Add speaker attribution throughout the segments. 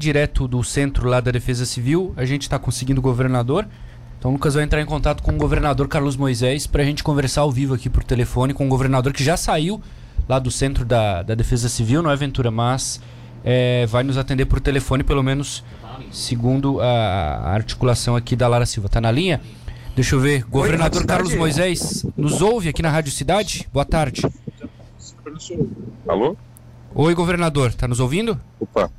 Speaker 1: direto do centro lá da Defesa Civil. A gente está conseguindo o governador. Então o Lucas vai entrar em contato com o governador Carlos Moisés para a gente conversar ao vivo aqui por telefone com o governador que já saiu lá do centro da, da Defesa Civil, não é Ventura, mas é, vai nos atender por telefone, pelo menos segundo a, a articulação aqui da Lara Silva. Tá na linha? Deixa eu ver. Governador Oi, Carlos Moisés, nos ouve aqui na Rádio Cidade? Boa tarde.
Speaker 2: Alô?
Speaker 1: Oi, governador, tá nos ouvindo?
Speaker 2: Opa,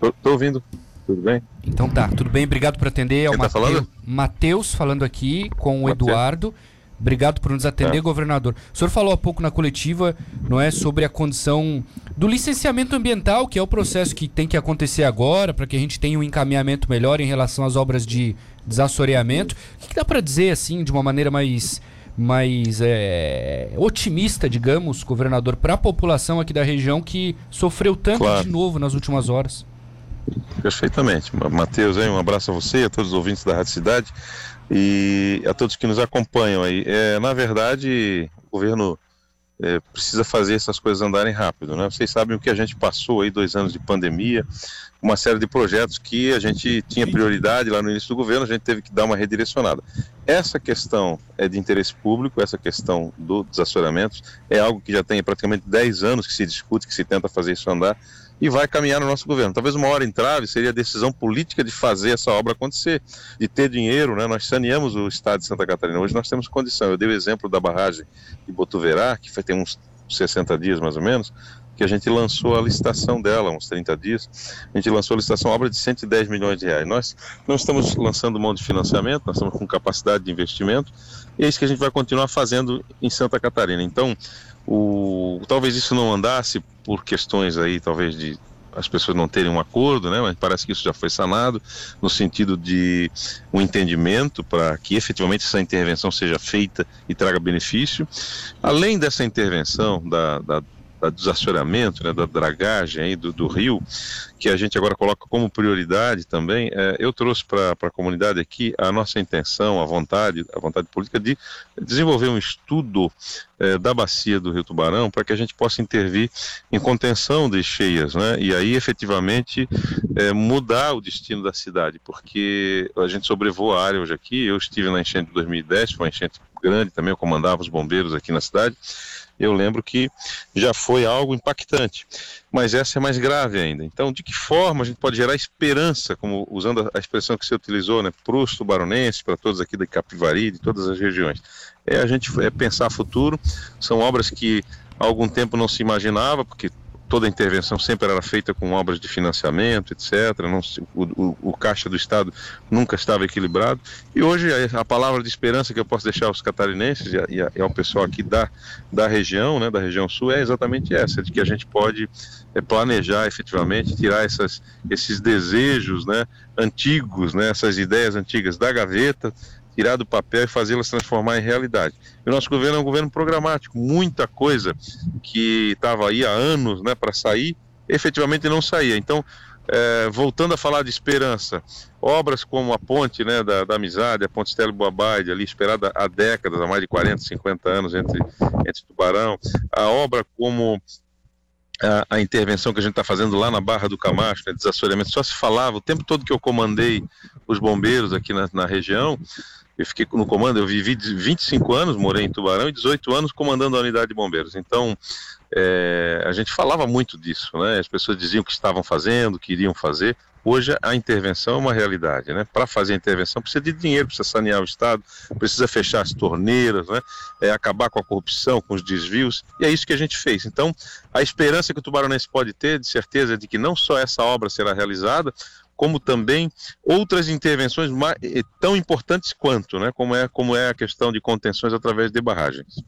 Speaker 2: tô, tô ouvindo. Tudo bem?
Speaker 1: Então tá, tudo bem, obrigado por atender. É o tá falando? Matheus falando aqui com o Mateus. Eduardo. Obrigado por nos atender, é. governador. O senhor falou há pouco na coletiva, não é, sobre a condição do licenciamento ambiental, que é o processo que tem que acontecer agora, para que a gente tenha um encaminhamento melhor em relação às obras de desassoreamento. O que, que dá para dizer, assim, de uma maneira mais, mais é, otimista, digamos, governador, para a população aqui da região que sofreu tanto claro. de novo nas últimas horas?
Speaker 2: Perfeitamente. Matheus, um abraço a você, a todos os ouvintes da Rádio Cidade e a todos que nos acompanham aí. É, na verdade, o governo é, precisa fazer essas coisas andarem rápido, né? Vocês sabem o que a gente passou aí, dois anos de pandemia, uma série de projetos que a gente tinha prioridade lá no início do governo, a gente teve que dar uma redirecionada. Essa questão é de interesse público, essa questão do desassoramento, é algo que já tem praticamente 10 anos que se discute, que se tenta fazer isso andar, e vai caminhar no nosso governo. Talvez uma hora entrave seria a decisão política de fazer essa obra acontecer, de ter dinheiro, né? Nós saneamos o estado de Santa Catarina, hoje nós temos condição. Eu dei o exemplo da barragem de Botuverá, que tem uns 60 dias mais ou menos, que a gente lançou a licitação dela, uns 30 dias, a gente lançou a licitação, obra de 110 milhões de reais. Nós não estamos lançando mão de financiamento, nós estamos com capacidade de investimento, e é isso que a gente vai continuar fazendo em Santa Catarina. Então, o, talvez isso não andasse por questões aí, talvez de as pessoas não terem um acordo, né? Mas parece que isso já foi sanado no sentido de um entendimento para que efetivamente essa intervenção seja feita e traga benefício. Além dessa intervenção da, da da desassoreamento, né, da dragagem aí do, do, rio, que a gente agora coloca como prioridade também, é, eu trouxe para a comunidade aqui a nossa intenção, a vontade, a vontade política de desenvolver um estudo é, da bacia do Rio Tubarão para que a gente possa intervir em contenção de cheias, né, e aí efetivamente é, mudar o destino da cidade, porque a gente sobrevoa a área hoje aqui, eu estive na enchente de 2010, foi uma enchente grande também, eu comandava os bombeiros aqui na cidade, eu lembro que já foi algo impactante. Mas essa é mais grave ainda. Então, de que forma a gente pode gerar esperança, como usando a expressão que você utilizou, né, para os tubaronenses, para todos aqui da Capivari, de todas as regiões? É a gente é pensar futuro. São obras que há algum tempo não se imaginava, porque toda a intervenção sempre era feita com obras de financiamento, etc. Não, o, o, o, caixa do Estado nunca estava equilibrado. E hoje a, a, palavra de esperança que eu posso deixar aos catarinenses e, a, e, ao pessoal aqui da, da região, né, da região sul, é exatamente essa, de que a gente pode é, planejar efetivamente, tirar essas, esses desejos né, antigos, né, essas ideias antigas da gaveta, tirar do papel e fazê-las transformar em realidade. E o nosso governo é um governo programático, muita coisa que estava aí há anos né, para sair, efetivamente não saía. Então, é, voltando a falar de esperança, obras como a ponte né, da, da amizade, a ponte Estelo Boabaide, ali esperada há décadas, há mais de 40, 50 anos entre, entre Tubarão, a obra como a, a, intervenção que a gente está fazendo lá na Barra do Camacho, né, desassoreamento, só se falava o tempo todo que eu comandei os bombeiros aqui na, na região, eu fiquei no comando, eu vivi 25 anos, morei em Tubarão e 18 anos comandando a unidade de bombeiros. Então, é, a gente falava muito disso, né? As pessoas diziam que estavam fazendo, que iriam fazer. Hoje a intervenção é uma realidade, né? Para fazer a intervenção precisa de dinheiro, precisa sanear o Estado, precisa fechar as torneiras, né? É, acabar com a corrupção, com os desvios, e é isso que a gente fez. Então, a esperança que o Tubaronense pode ter, de certeza, é de que não só essa obra será realizada, como também outras intervenções mais, eh, tão importantes quanto, né, como, é, como é a questão de contenções através de barragens.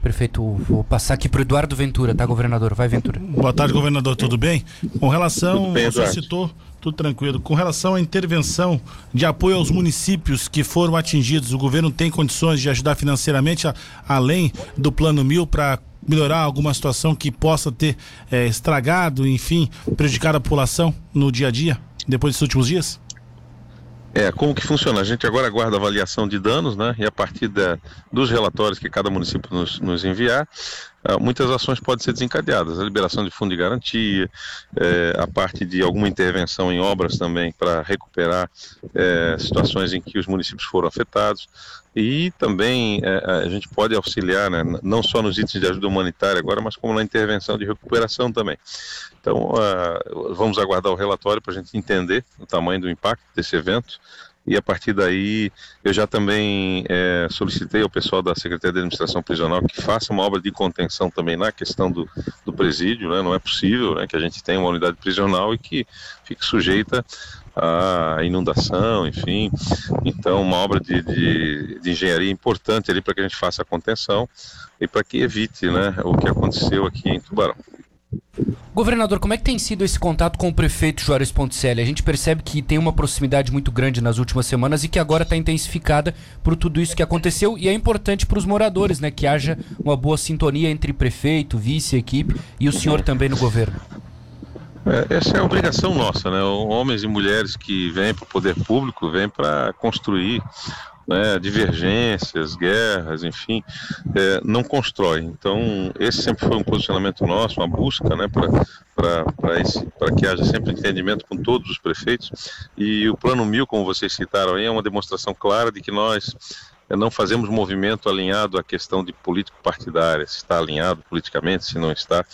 Speaker 1: Perfeito. Vou passar aqui para o Eduardo Ventura, tá, governador? Vai, Ventura.
Speaker 3: Boa tarde, governador. Tudo bem? Com relação, bem, você citou, tudo tranquilo. Com relação à intervenção de apoio aos municípios que foram atingidos, o governo tem condições de ajudar financeiramente, a, além do Plano Mil, para melhorar alguma situação que possa ter é, estragado, enfim, prejudicado a população no dia a dia? Depois desses últimos dias?
Speaker 2: É, como que funciona? A gente agora aguarda avaliação de danos, né? E a partir da, dos relatórios que cada município nos, nos enviar, muitas ações podem ser desencadeadas. A liberação de fundo de garantia, é, a parte de alguma intervenção em obras também para recuperar é, situações em que os municípios foram afetados. E também é, a gente pode auxiliar, né, não só nos itens de ajuda humanitária agora, mas como na intervenção de recuperação também. Então, uh, vamos aguardar o relatório para a gente entender o tamanho do impacto desse evento e a partir daí eu já também é, solicitei ao pessoal da Secretaria de Administração Prisional que faça uma obra de contenção também na questão do, do presídio, né? não é possível né, que a gente tenha uma unidade prisional e que fique sujeita a inundação, enfim, então uma obra de, de, de engenharia importante ali para que a gente faça a contenção e para que evite né, o que aconteceu aqui em Tubarão.
Speaker 1: Governador, como é que tem sido esse contato com o prefeito Juarez Ponticelli? A gente percebe que tem uma proximidade muito grande nas últimas semanas e que agora está intensificada por tudo isso que aconteceu e é importante para os moradores, né, que haja uma boa sintonia entre prefeito, vice, equipe e o senhor também no governo.
Speaker 2: É, essa é a obrigação nossa, né? Homens e mulheres que vêm para o poder público vêm para construir né, divergências, guerras, enfim, é, não constrói. Então, esse sempre foi um posicionamento nosso, uma busca né, para que haja sempre entendimento com todos os prefeitos. E o Plano Mil, como vocês citaram aí, é uma demonstração clara de que nós não fazemos movimento alinhado à questão de político partidária, se está alinhado politicamente, se não está.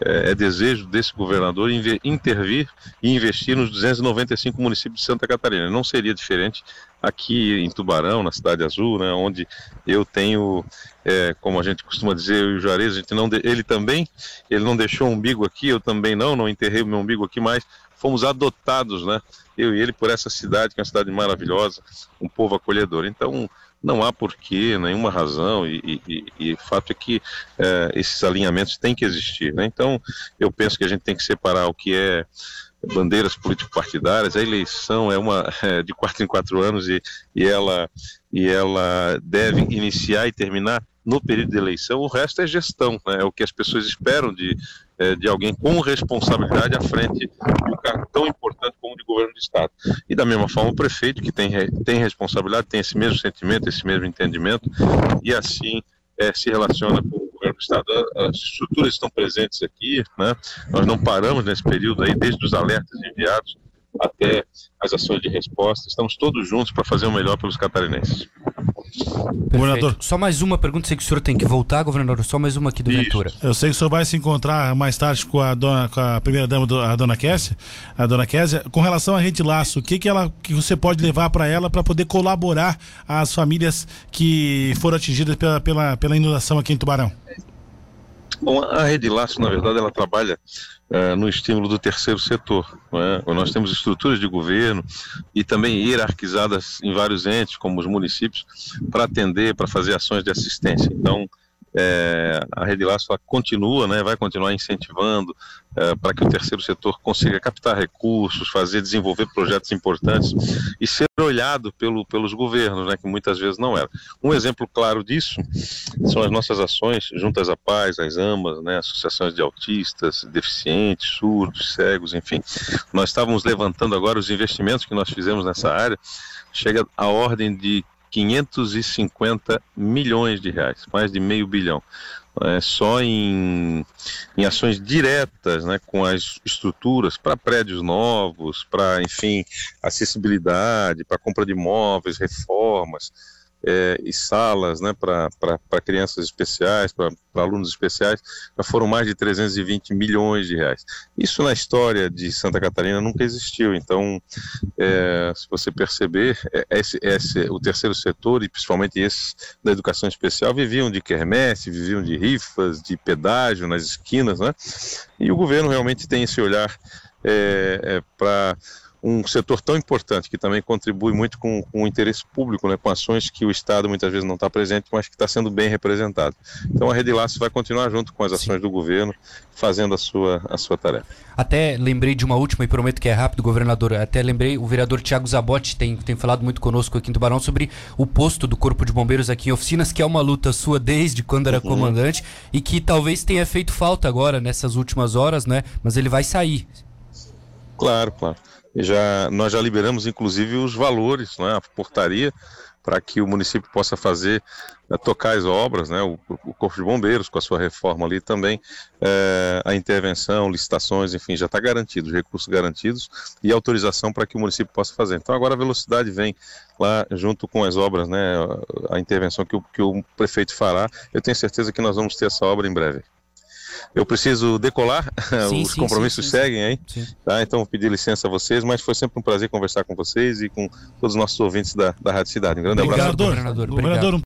Speaker 2: É, é desejo desse governador intervir e investir nos 295 municípios de Santa Catarina. Não seria diferente aqui em Tubarão, na Cidade Azul, né, onde eu tenho, é, como a gente costuma dizer, eu e o Juarez, a gente não ele também, ele não deixou o umbigo aqui, eu também não, não enterrei o meu umbigo aqui, mas fomos adotados, né, eu e ele, por essa cidade, que é uma cidade maravilhosa, um povo acolhedor. Então, não há porquê, nenhuma razão, e, e, e fato é que é, esses alinhamentos têm que existir. Né? Então, eu penso que a gente tem que separar o que é bandeiras político-partidárias, a eleição é uma é, de quatro em quatro anos e, e, ela, e ela deve iniciar e terminar no período de eleição, o resto é gestão, né? é o que as pessoas esperam de, de alguém com responsabilidade à frente de um cargo tão importante como de governo do Estado. E da mesma forma o prefeito, que tem, tem responsabilidade, tem esse mesmo sentimento, esse mesmo entendimento, e assim é, se relaciona com o governo do Estado. As estruturas estão presentes aqui, né? nós não paramos nesse período aí, desde os alertas enviados até as ações de resposta. Estamos todos juntos para fazer o melhor pelos catarinenses.
Speaker 1: Governador. Só mais uma pergunta, sei que o senhor tem que voltar, governador. Só mais uma aqui do Isso. Ventura.
Speaker 3: Eu sei que o senhor vai se encontrar mais tarde com a dona, com a primeira dama, a dona Késia, a dona Késia. Com relação à rede laço, o que que ela, que você pode levar para ela para poder colaborar às famílias que foram atingidas pela, pela, pela inundação aqui em Tubarão?
Speaker 2: Bom, a Rede Laço, na verdade, ela trabalha uh, no estímulo do terceiro setor. É? Nós temos estruturas de governo e também hierarquizadas em vários entes, como os municípios, para atender, para fazer ações de assistência. Então, é, a Rede Laço continua, né, vai continuar incentivando é, para que o terceiro setor consiga captar recursos, fazer, desenvolver projetos importantes e ser olhado pelo, pelos governos, né, que muitas vezes não era. Um exemplo claro disso são as nossas ações juntas à paz, as AMAs, né, associações de autistas, deficientes, surdos, cegos, enfim. Nós estávamos levantando agora os investimentos que nós fizemos nessa área, chega a ordem de 550 milhões de reais, mais de meio bilhão. É, só em, em ações diretas né, com as estruturas para prédios novos, para, enfim, acessibilidade, para compra de imóveis, reformas é, e salas né, para crianças especiais, para alunos especiais, já foram mais de 320 milhões de reais. Isso na história de Santa Catarina nunca existiu. Então, é, se você perceber, é, esse, esse, o terceiro setor, e principalmente esses da educação especial, viviam de quermesse, viviam de rifas, de pedágio nas esquinas, né? E o governo realmente tem esse olhar é, é para um setor tão importante que também contribui muito com, com o interesse público, né, com ações que o Estado muitas vezes não está presente, mas que está sendo bem representado. Então a Rede Laço vai continuar junto com as ações Sim. do governo, fazendo a sua, a sua tarefa.
Speaker 1: Até lembrei de uma última e prometo que é rápido, governador. Até lembrei, o vereador Tiago Zabotti tem, tem falado muito conosco aqui em Tubarão sobre o posto do Corpo de Bombeiros aqui em Oficinas, que é uma luta sua desde quando era uhum. comandante e que talvez tenha feito falta agora nessas últimas horas, né? Mas ele vai sair.
Speaker 2: Claro, claro já nós já liberamos inclusive os valores, né, a portaria para que o município possa fazer, é, tocar as obras, né, o, o, Corpo de Bombeiros com a sua reforma ali também, é, a intervenção, licitações, enfim, já está garantido, os recursos garantidos e autorização para que o município possa fazer. Então agora a velocidade vem lá junto com as obras, né, a intervenção que o, que o prefeito fará. Eu tenho certeza que nós vamos ter essa obra em breve. Eu preciso decolar, sim, os sim, compromissos sim, seguem aí, tá? Então vou pedir licença a vocês, mas foi sempre um prazer conversar com vocês e com todos os nossos ouvintes da, da Rádio Cidade. Um grande
Speaker 3: Obrigado,
Speaker 2: abraço.
Speaker 3: Governador. Governador,